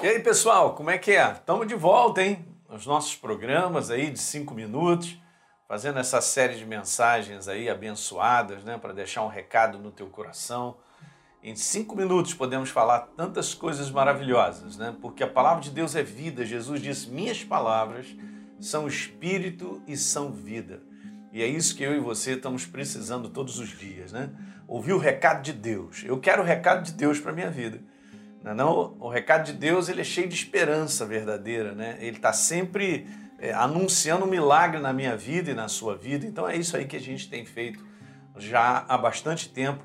E aí, pessoal, como é que é? Estamos de volta, hein? Nos nossos programas aí de cinco minutos, fazendo essa série de mensagens aí abençoadas, né? Para deixar um recado no teu coração. Em cinco minutos podemos falar tantas coisas maravilhosas, né? Porque a palavra de Deus é vida. Jesus disse: Minhas palavras são espírito e são vida. E é isso que eu e você estamos precisando todos os dias, né? Ouvir o recado de Deus. Eu quero o recado de Deus para minha vida. Não, é não, o recado de Deus ele é cheio de esperança verdadeira, né? Ele está sempre é, anunciando um milagre na minha vida e na sua vida. Então é isso aí que a gente tem feito já há bastante tempo,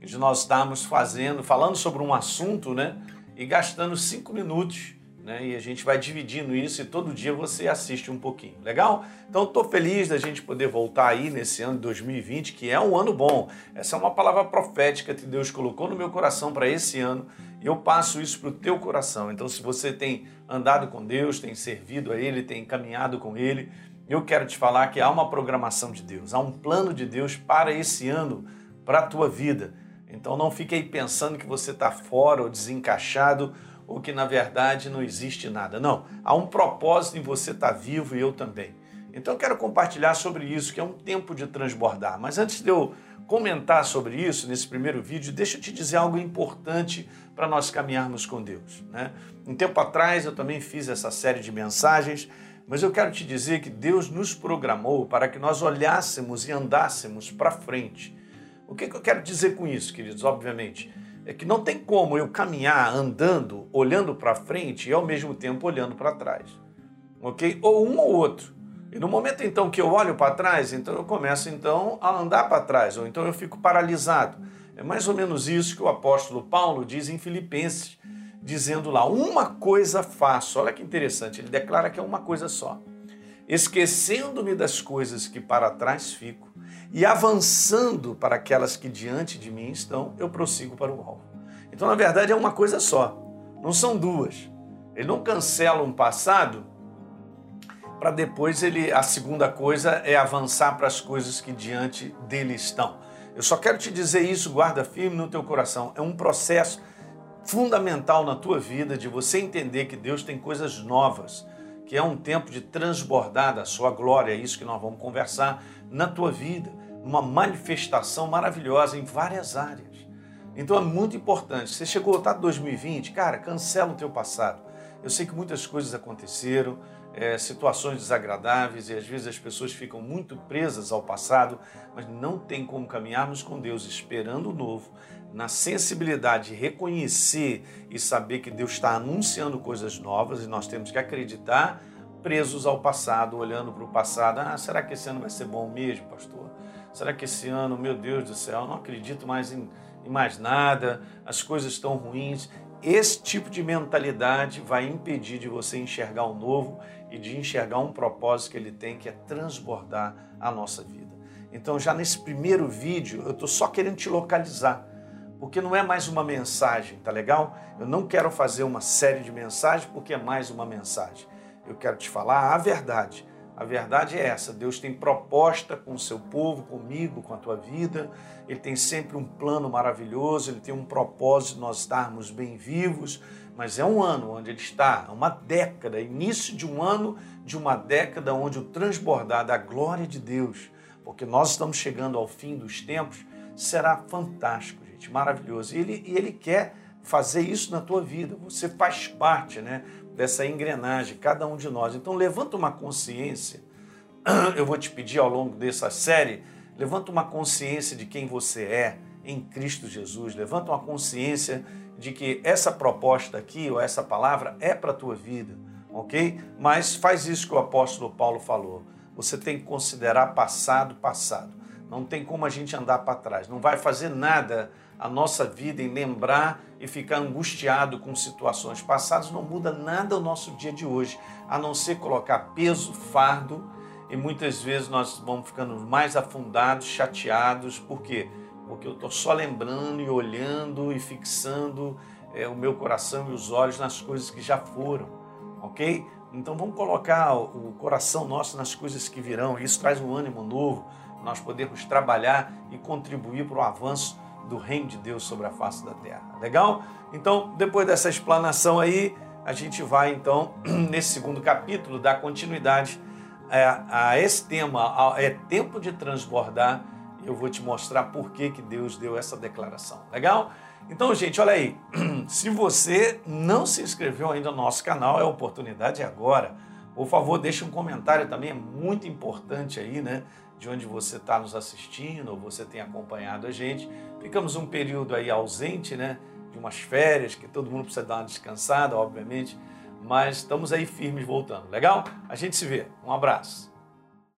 de nós estarmos fazendo, falando sobre um assunto, né? E gastando cinco minutos né? E a gente vai dividindo isso e todo dia você assiste um pouquinho. Legal? Então estou feliz da gente poder voltar aí nesse ano de 2020, que é um ano bom. Essa é uma palavra profética que Deus colocou no meu coração para esse ano e eu passo isso para o teu coração. Então, se você tem andado com Deus, tem servido a Ele, tem caminhado com Ele, eu quero te falar que há uma programação de Deus, há um plano de Deus para esse ano, para a tua vida. Então, não fique aí pensando que você está fora ou desencaixado ou que na verdade não existe nada. Não, há um propósito em você estar vivo e eu também. Então eu quero compartilhar sobre isso, que é um tempo de transbordar. Mas antes de eu comentar sobre isso nesse primeiro vídeo, deixa eu te dizer algo importante para nós caminharmos com Deus. Né? Um tempo atrás eu também fiz essa série de mensagens, mas eu quero te dizer que Deus nos programou para que nós olhássemos e andássemos para frente. O que, que eu quero dizer com isso, queridos? Obviamente, é que não tem como eu caminhar andando, olhando para frente e ao mesmo tempo olhando para trás. OK? Ou um ou outro. E no momento então que eu olho para trás, então eu começo então a andar para trás, ou então eu fico paralisado. É mais ou menos isso que o apóstolo Paulo diz em Filipenses, dizendo lá: "Uma coisa faço". Olha que interessante, ele declara que é uma coisa só. Esquecendo-me das coisas que para trás fico e avançando para aquelas que diante de mim estão, eu prossigo para o alvo. Então, na verdade, é uma coisa só, não são duas. Ele não cancela um passado para depois ele a segunda coisa é avançar para as coisas que diante dele estão. Eu só quero te dizer isso, guarda firme no teu coração. É um processo fundamental na tua vida de você entender que Deus tem coisas novas, que é um tempo de transbordar da sua glória, é isso que nós vamos conversar na tua vida uma manifestação maravilhosa em várias áreas. Então é muito importante. Você chegou a 2020, cara, cancela o teu passado. Eu sei que muitas coisas aconteceram, é, situações desagradáveis e às vezes as pessoas ficam muito presas ao passado, mas não tem como caminharmos com Deus esperando o novo, na sensibilidade de reconhecer e saber que Deus está anunciando coisas novas e nós temos que acreditar presos ao passado, olhando para o passado. Ah, será que esse ano vai ser bom mesmo, pastor? Será que esse ano, meu Deus do céu, não acredito mais em, em mais nada, as coisas estão ruins. Esse tipo de mentalidade vai impedir de você enxergar o novo e de enxergar um propósito que ele tem, que é transbordar a nossa vida. Então, já nesse primeiro vídeo, eu estou só querendo te localizar, porque não é mais uma mensagem, tá legal? Eu não quero fazer uma série de mensagens porque é mais uma mensagem. Eu quero te falar a verdade a verdade é essa: Deus tem proposta com o seu povo, comigo, com a tua vida. Ele tem sempre um plano maravilhoso, ele tem um propósito de nós estarmos bem vivos. Mas é um ano onde ele está, uma década, início de um ano de uma década onde o transbordar da glória de Deus, porque nós estamos chegando ao fim dos tempos, será fantástico, gente, maravilhoso. E ele, e ele quer fazer isso na tua vida. Você faz parte, né? Dessa engrenagem, cada um de nós. Então, levanta uma consciência. Eu vou te pedir ao longo dessa série, levanta uma consciência de quem você é em Cristo Jesus. Levanta uma consciência de que essa proposta aqui ou essa palavra é para a tua vida, ok? Mas faz isso que o apóstolo Paulo falou. Você tem que considerar passado, passado. Não tem como a gente andar para trás. Não vai fazer nada a nossa vida em lembrar e ficar angustiado com situações passadas, não muda nada o nosso dia de hoje, a não ser colocar peso, fardo, e muitas vezes nós vamos ficando mais afundados, chateados, por quê? Porque eu estou só lembrando e olhando e fixando é, o meu coração e os olhos nas coisas que já foram, ok? Então vamos colocar o coração nosso nas coisas que virão, isso traz um ânimo novo, nós podemos trabalhar e contribuir para o avanço do reino de Deus sobre a face da terra. Legal? Então, depois dessa explanação aí, a gente vai então, nesse segundo capítulo, dar continuidade a, a esse tema, a, é tempo de transbordar, eu vou te mostrar por que, que Deus deu essa declaração. Legal? Então, gente, olha aí, se você não se inscreveu ainda no nosso canal, é a oportunidade agora. Por favor, deixe um comentário também, é muito importante aí, né? De onde você está nos assistindo, ou você tem acompanhado a gente. Ficamos um período aí ausente, né? De umas férias, que todo mundo precisa dar uma descansada, obviamente. Mas estamos aí firmes voltando. Legal? A gente se vê. Um abraço.